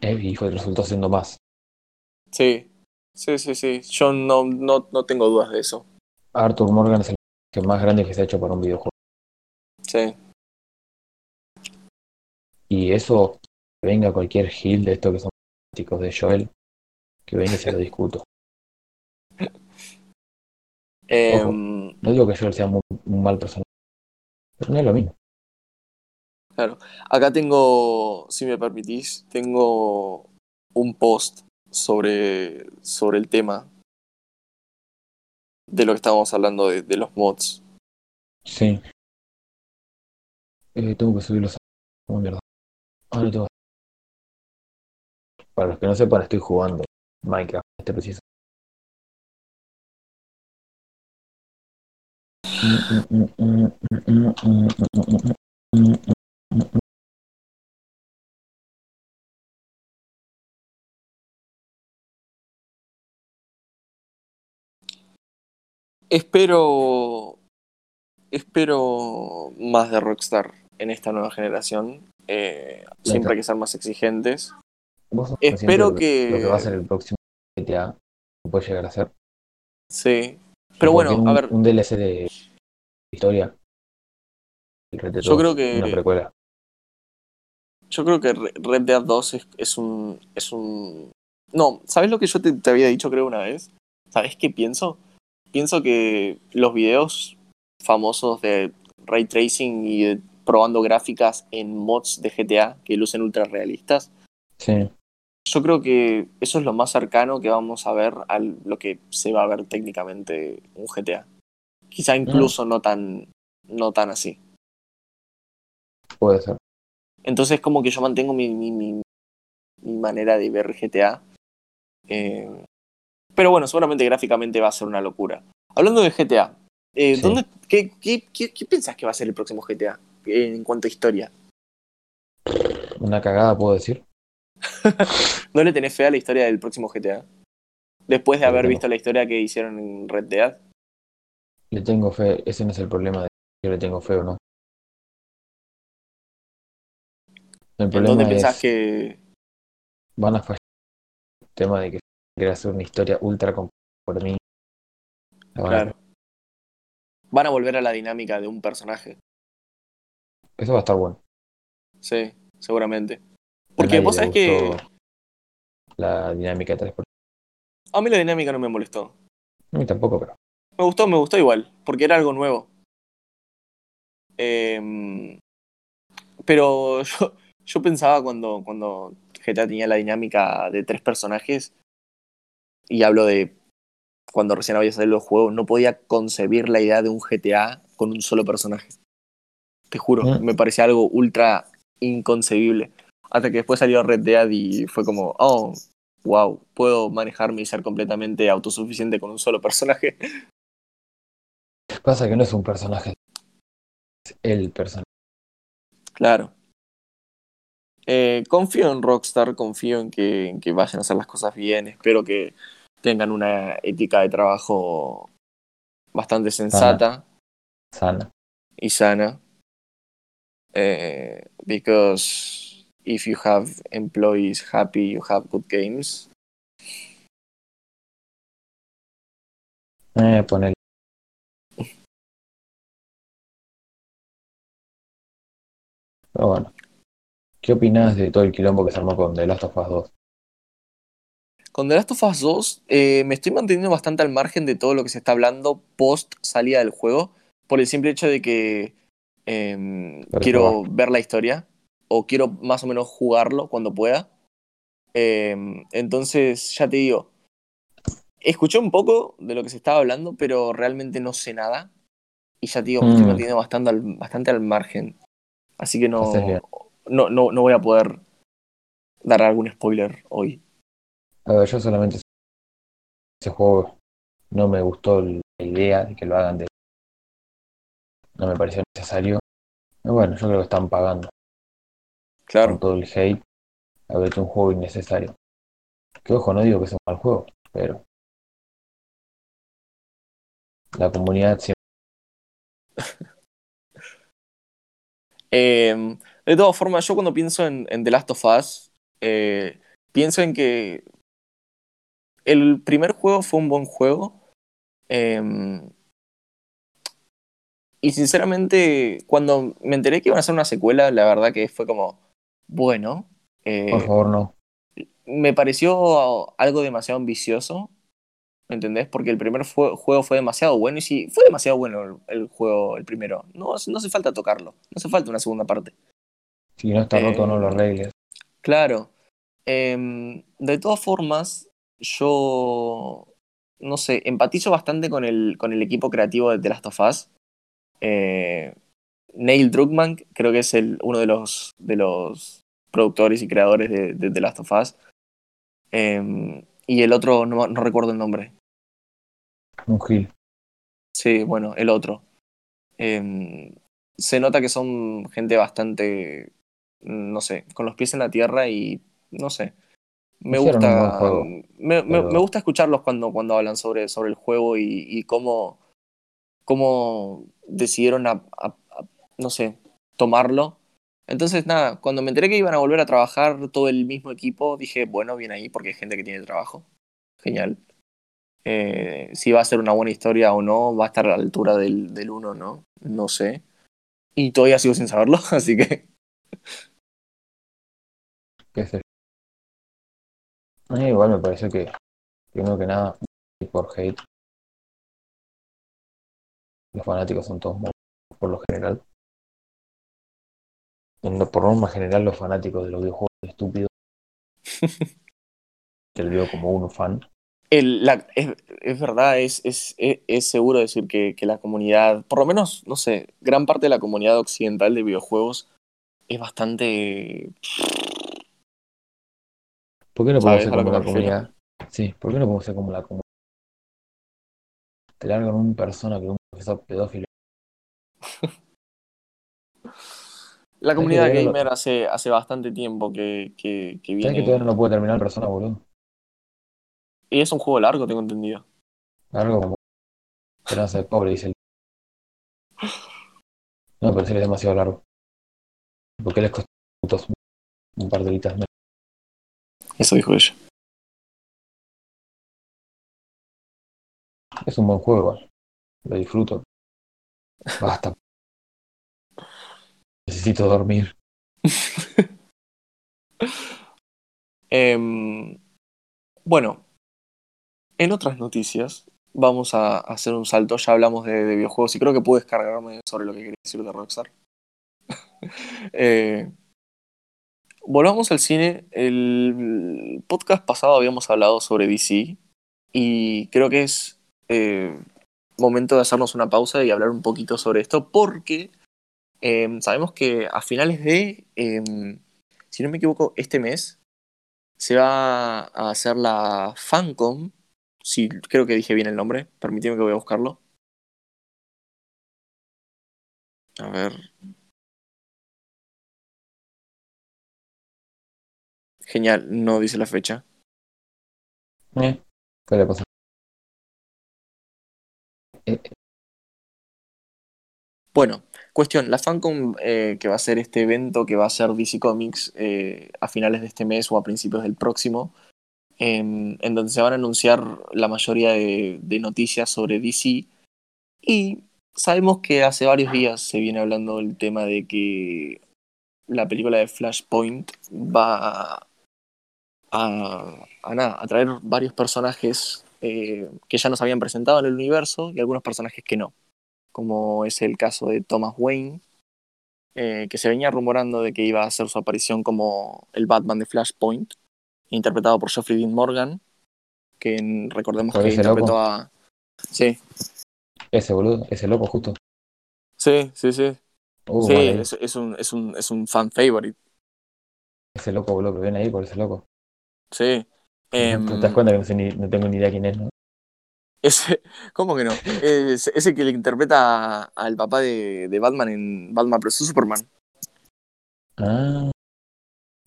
Speaker 2: Y resultó siendo más.
Speaker 1: Sí, sí, sí, sí. Yo no, no, no tengo dudas de eso.
Speaker 2: Arthur Morgan es el que más grande que se ha hecho para un videojuego.
Speaker 1: Sí.
Speaker 2: Y eso, que venga cualquier Gil de estos que son fanáticos de Joel, que venga y se lo discuto. Ojo, no digo que Joel sea muy, un mal personaje, pero no es lo mismo.
Speaker 1: Claro. Acá tengo, si me permitís, tengo un post sobre, sobre el tema de lo que estábamos hablando de, los mods.
Speaker 2: Sí. Eh, tengo que subirlos a... Mierda. Ahora. Para los que no sepan, estoy jugando Minecraft este preciso.
Speaker 1: Espero. Espero más de Rockstar en esta nueva generación. Eh, siempre hay que ser más exigentes. Espero que...
Speaker 2: Lo que va a ser el próximo GTA puede llegar a ser.
Speaker 1: Sí. Pero bueno,
Speaker 2: un,
Speaker 1: a ver.
Speaker 2: Un DLC de historia.
Speaker 1: Yo creo que.
Speaker 2: Una precuela.
Speaker 1: Yo creo que Red Dead 2 es, es un. es un. No, ¿sabes lo que yo te, te había dicho, creo, una vez? ¿Sabes qué pienso? Pienso que los videos famosos de ray tracing y de probando gráficas en mods de GTA que lucen ultra realistas.
Speaker 2: Sí.
Speaker 1: Yo creo que eso es lo más cercano que vamos a ver a lo que se va a ver técnicamente un GTA. Quizá incluso mm. no tan no tan así.
Speaker 2: Puede ser.
Speaker 1: Entonces como que yo mantengo mi, mi, mi, mi manera de ver GTA. Eh, pero bueno, seguramente gráficamente va a ser una locura. Hablando de GTA, eh, sí. ¿dónde, qué, qué, qué, ¿qué piensas que va a ser el próximo GTA? en cuanto a historia.
Speaker 2: Una cagada, puedo decir.
Speaker 1: ¿No le tenés fe a la historia del próximo GTA? Después de haber visto la historia que hicieron en Red Dead.
Speaker 2: Le tengo fe, ese no es el problema de que le tengo fe o no.
Speaker 1: El problema ¿En dónde pensás es... que
Speaker 2: van a fallar tema de que quiere hacer una historia ultra por mí.
Speaker 1: Claro. Van a volver a la dinámica de un personaje.
Speaker 2: Eso va a estar bueno.
Speaker 1: Sí, seguramente. Porque vos sabés que
Speaker 2: La dinámica de 3 por
Speaker 1: a mí la dinámica no me molestó.
Speaker 2: A mí tampoco, pero.
Speaker 1: Me gustó, me gustó igual, porque era algo nuevo. Em, pero yo, yo pensaba cuando, cuando GTA tenía la dinámica de tres personajes, y hablo de cuando recién había salido el juego, no podía concebir la idea de un GTA con un solo personaje. Te juro,
Speaker 2: Mm.
Speaker 1: me parecía algo ultra inconcebible. Hasta que después salió Red Dead y fue como, oh, wow, puedo manejarme y ser completamente autosuficiente con un solo personaje.
Speaker 2: Pasa que no es un personaje. Es el personaje.
Speaker 1: Claro. Eh, confío en Rockstar, confío en que, en que vayan a hacer las cosas bien, espero que tengan una ética de trabajo bastante sensata
Speaker 2: Sana.
Speaker 1: y sana. Eh, because if you have employees happy, you have good games.
Speaker 2: Eh, ponele. Pero bueno. ¿Qué opinás de todo el quilombo que se armó con The Last of Us 2?
Speaker 1: Con The Last of Us 2 eh, me estoy manteniendo bastante al margen de todo lo que se está hablando post salida del juego, por el simple hecho de que em, quiero ver la historia o quiero más o menos jugarlo cuando pueda. Em, entonces, ya te digo, escuché un poco de lo que se estaba hablando, pero realmente no sé nada. Y ya te digo, me estoy
Speaker 2: Mm.
Speaker 1: manteniendo bastante al, bastante al margen. Así que no. No, no, no voy a poder dar algún spoiler hoy.
Speaker 2: A ver, yo solamente ese juego no me gustó la idea de que lo hagan de no me pareció necesario. Bueno, yo creo que están pagando
Speaker 1: Claro.
Speaker 2: con todo el hate a ver un juego innecesario. Que ojo, no digo que sea un mal juego, pero la comunidad siempre
Speaker 1: Eh, de todas formas, yo cuando pienso en, en The Last of Us, eh, pienso en que el primer juego fue un buen juego. eh, y sinceramente, cuando me enteré que iban a hacer una secuela, la verdad que fue como, bueno, eh,
Speaker 2: por favor no.
Speaker 1: me pareció algo demasiado ambicioso, ¿me entendés? Porque el primer fue- juego fue demasiado bueno y sí, fue demasiado bueno el, el juego, el primero. No, no hace falta tocarlo, no hace falta una segunda parte.
Speaker 2: Si no está
Speaker 1: Eh,
Speaker 2: roto, no lo arregles.
Speaker 1: Claro. Em, de todas formas, yo no sé, empatizo bastante con el, con el equipo creativo de The Last of Us. Eh, Neil Druckmann, creo que es el, uno de los, de los productores y creadores de, de The Last of Us. Em, y el otro, no, no recuerdo el nombre.
Speaker 2: Un gil.
Speaker 1: Sí, bueno, el otro. Em, se nota que son gente bastante, no sé, con los pies en la tierra y no sé. Me
Speaker 2: Hicieron
Speaker 1: gusta,
Speaker 2: juego,
Speaker 1: me, me-
Speaker 2: pero-
Speaker 1: me gusta escucharlos cuando, cuando hablan sobre, sobre el juego y, y cómo, cómo decidieron, a- a- a- no sé, tomarlo. Entonces, nada, cuando me enteré que iban a volver a trabajar todo el mismo equipo, dije, bueno, bien ahí porque hay gente que tiene trabajo. Genial. Eh, si va a ser una buena historia o no, va a estar a la altura del, del 1 no, no sé. Y todavía sigo sin saberlo, así que
Speaker 2: qué sé yo. Igual me pareció que, primero que nada, por hate, los fanáticos son todos por lo general. En lo- por norma general, los fanáticos de los videojuegos son estúpidos. Te lo digo como un fan.
Speaker 1: el- la- es, es verdad, es, es, es, es seguro decir que, que la comunidad, por lo menos, no sé, gran parte de la comunidad occidental de videojuegos es bastante...
Speaker 2: ¿Por qué no
Speaker 1: ¿Sabes
Speaker 2: podemos ser como la comunidad? Sí, ¿por qué no podemos ser como la comunidad? Te largan un persona que es un profesor pedófilo.
Speaker 1: La comunidad
Speaker 2: no
Speaker 1: gamer hace, hace bastante tiempo que, que, que
Speaker 2: ¿Sabes
Speaker 1: viene...
Speaker 2: que todavía no lo puede terminar persona, boludo?
Speaker 1: Y es un juego largo, tengo entendido.
Speaker 2: Algo como esperanza de pobre, dice el. No, pero sí es demasiado largo. Porque les costó un par de horitas menos.
Speaker 1: Eso dijo ella.
Speaker 2: Es un buen juego, ¿eh? lo disfruto. Basta. Necesito dormir.
Speaker 1: Em, bueno, en otras noticias, vamos a hacer un salto. Ya hablamos de, videojuegos y creo que pude descargarme sobre lo que quería decir de Rockstar. eh, volvamos al cine. El podcast pasado habíamos hablado sobre DC y creo que es eh, momento de hacernos una pausa y hablar un poquito sobre esto porque eh, sabemos que a finales de, eh, si no me equivoco, este mes se va a hacer la FanCom. Sí, creo que dije bien el nombre. Permíteme que voy a buscarlo. A ver. Genial, no dice la fecha.
Speaker 2: Eh, ¿Qué le pasa? Eh,
Speaker 1: Bueno, cuestión, la FanCon eh, que va a ser este evento que va a ser DC Comics eh, a finales de este mes o a principios del próximo, en, en donde se van a anunciar la mayoría de, de noticias sobre DC y sabemos que hace varios días se viene hablando del tema de que la película de Flashpoint va a, a, nada, a traer varios personajes eh, que ya nos habían presentado en el universo y algunos personajes que no como es el caso de Thomas Wayne, eh, que se venía rumorando de que iba a hacer su aparición como el Batman de Flashpoint, interpretado por Geoffrey Dean Morgan, que en- recordemos que interpretó
Speaker 2: loco.
Speaker 1: a... Sí,
Speaker 2: ese boludo, ese loco justo.
Speaker 1: sí, sí, sí.
Speaker 2: Uh,
Speaker 1: sí, es, es un, es, un, es un fan favorite.
Speaker 2: Ese loco, boludo, que ven ahí por ese loco.
Speaker 1: Sí. Em,
Speaker 2: ¿Te das cuenta que no, sé ni, no tengo ni idea quién es, no?
Speaker 1: ese, ¿Cómo que no? Es, ese que le interpreta al papá de, de Batman en Batman vs. Superman.
Speaker 2: Ah,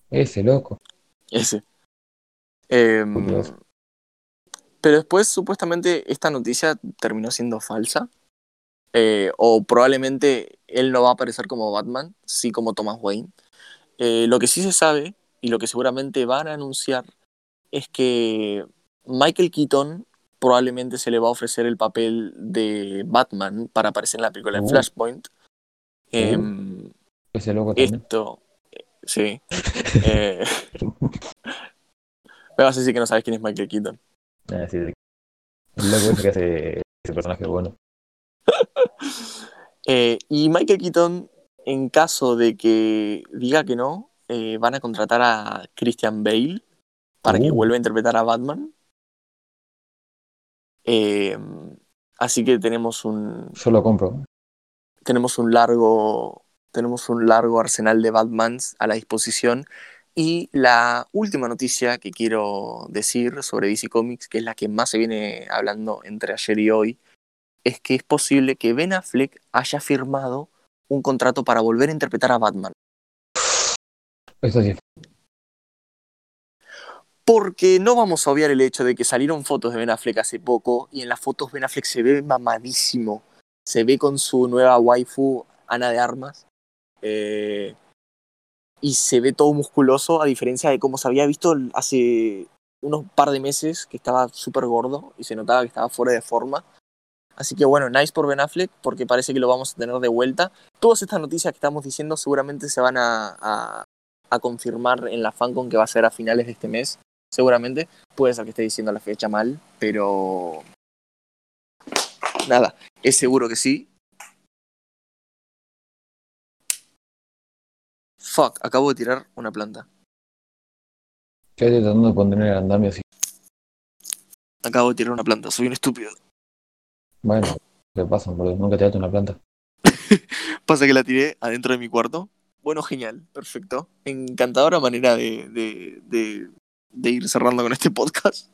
Speaker 2: ese loco.
Speaker 1: Ese. Em, pero después, supuestamente, esta noticia terminó siendo falsa. Eh, o probablemente él no va a aparecer como Batman, sí como Thomas Wayne. Eh, lo que sí se sabe, y lo que seguramente van a anunciar, es que Michael Keaton probablemente se le va a ofrecer el papel de Batman para aparecer en la película de
Speaker 2: Uh.
Speaker 1: Flashpoint. Em,
Speaker 2: Ese loco
Speaker 1: esto, eh, sí. Eh, me vas a decir que no sabes quién es Michael Keaton.
Speaker 2: Ah, sí. El loco ese que hace ese personaje bueno.
Speaker 1: Eh, y Michael Keaton, en caso de que diga que no, eh, van a contratar a Christian Bale para que
Speaker 2: Uh.
Speaker 1: vuelva a interpretar a Batman. Eh, así que tenemos un,
Speaker 2: Yo lo compro.
Speaker 1: tenemos un largo tenemos un largo arsenal de Batmans a la disposición y la última noticia que quiero decir sobre DC Comics que es la que más se viene hablando entre ayer y hoy es que es posible que Ben Affleck haya firmado un contrato para volver a interpretar a Batman
Speaker 2: Eso sí.
Speaker 1: porque no vamos a obviar el hecho de que salieron fotos de Ben Affleck hace poco y en las fotos Ben Affleck se ve mamadísimo se ve con su nueva waifu Ana de Armas Eh, y se ve todo musculoso, a diferencia de cómo se había visto hace unos par de meses, que estaba súper gordo y se notaba que estaba fuera de forma. Así que bueno, nice por Ben Affleck, porque parece que lo vamos a tener de vuelta. Todas estas noticias que estamos diciendo seguramente se van a, a, a confirmar en la FanCon que va a ser a finales de este mes. Seguramente. Puede ser que esté diciendo la fecha mal, pero... Nada, es seguro que sí. Fuck, acabo de tirar una planta.
Speaker 2: Estoy tratando de poner el andamio así.
Speaker 1: Acabo de tirar una planta, soy un estúpido.
Speaker 2: Bueno, ¿qué pasa, boludo? Nunca tiraste una planta.
Speaker 1: Pasa que la tiré adentro de mi cuarto. Bueno, genial, perfecto. Encantadora manera de, de, de, de ir cerrando con este podcast.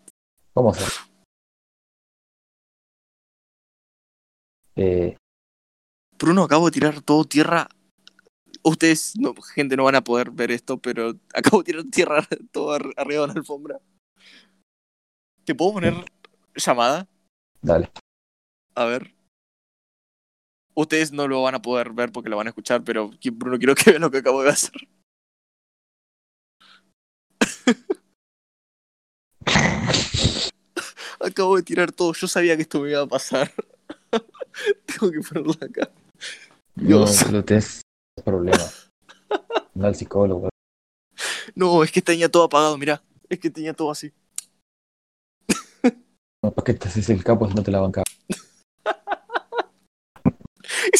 Speaker 2: ¿Cómo hacer? Eh,
Speaker 1: Bruno, acabo de tirar todo tierra. Ustedes, no, gente, no van a poder ver esto, pero acabo de tirar tierra todo ar- arriba de una alfombra. ¿Te puedo poner llamada?
Speaker 2: dale.
Speaker 1: A ver. Ustedes no lo van a poder ver porque lo van a escuchar, pero Bruno, quiero que vean lo que acabo de hacer. acabo de tirar todo. Yo sabía que esto me iba a pasar. Tengo que ponerlo acá. Dios.
Speaker 2: No, pero tenés problemas. No al psicólogo.
Speaker 1: No, es que tenía todo apagado, mirá. Es que tenía todo así.
Speaker 2: No, ¿para qué te haces el capo si no te la bancaba?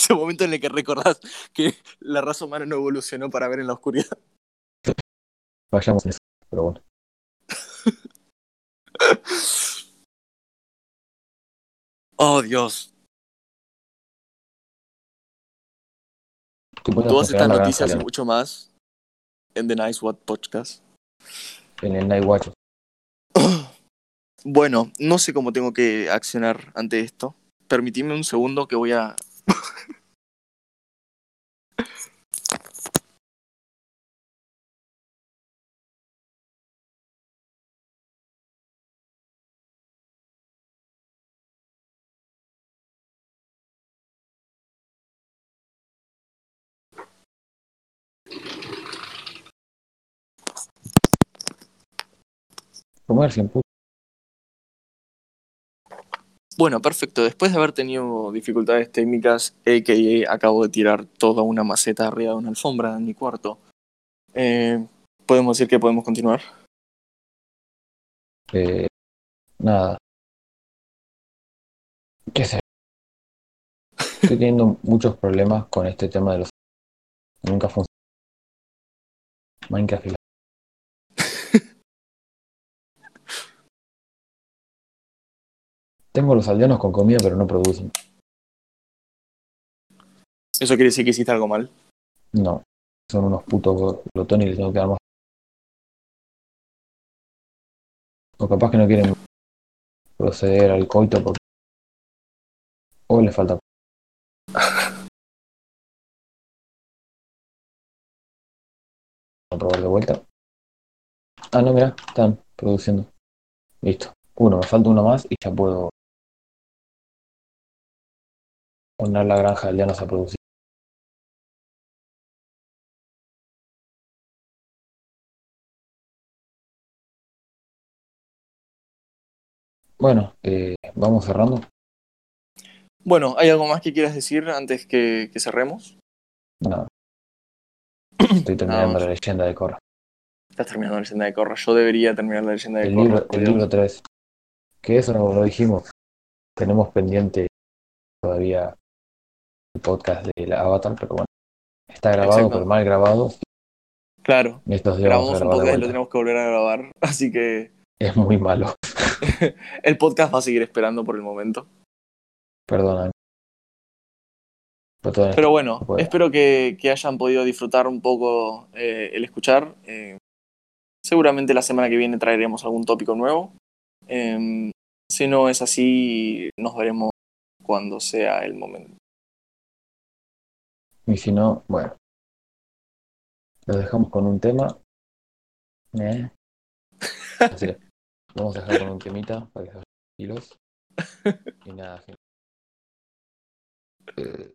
Speaker 1: Ese momento en el que recordás que la raza humana no evolucionó para ver en la oscuridad.
Speaker 2: Vayamos en eso. Pero bueno.
Speaker 1: Oh, Dios. Todas estas noticias y mucho más en The Nice What Podcast.
Speaker 2: en el Night Watch.
Speaker 1: Bueno, no sé cómo tengo que accionar ante esto. Permitidme un segundo que voy a...
Speaker 2: Comer sin puta.
Speaker 1: Bueno, perfecto. Después de haber tenido dificultades técnicas, a.k.a. acabo de tirar toda una maceta arriba de una alfombra en mi cuarto. Eh, ¿Podemos decir que podemos continuar?
Speaker 2: Eh, nada. ¿Qué sé? Estoy teniendo muchos problemas con este tema de los. Nunca funciona. Minecraft y Tengo los aldeanos con comida, pero no producen.
Speaker 1: ¿Eso quiere decir que hiciste algo mal?
Speaker 2: No. Son unos putos glotones y les tengo que dar más. O capaz que no quieren proceder al coito porque. O les falta. Vamos a probar de vuelta. Ah, no, mira, están produciendo. Listo. Uno, me falta uno más y ya puedo poner la granja de aldeanos a producir. Bueno, eh, vamos cerrando.
Speaker 1: Bueno, ¿hay algo más que quieras decir antes que, que cerremos?
Speaker 2: Nada. Estoy terminando
Speaker 1: No.
Speaker 2: la leyenda de Korra.
Speaker 1: Estás terminando la leyenda de Korra. Yo debería terminar la leyenda de
Speaker 2: El
Speaker 1: Korra.
Speaker 2: libro, el libro 3. Que eso no lo dijimos. Tenemos pendiente todavía el podcast del Avatar, pero bueno. Está grabado,
Speaker 1: Exacto.
Speaker 2: pero mal grabado.
Speaker 1: Claro,
Speaker 2: estos días
Speaker 1: grabamos un podcast y lo tenemos que volver a grabar. Así que
Speaker 2: Es muy malo.
Speaker 1: el podcast va a seguir esperando por el momento.
Speaker 2: Perdona. Pero todo en
Speaker 1: Pero bueno,
Speaker 2: No
Speaker 1: espero que, que hayan podido disfrutar un poco eh, el escuchar. Eh, seguramente la semana que viene traeremos algún tópico nuevo. Em, si no es así, nos veremos cuando sea el momento.
Speaker 2: Y si no, bueno. Lo dejamos con un tema. Eh. Así que vamos a dejar con un temita para que se tranquilos. Y nada, gente. Eh,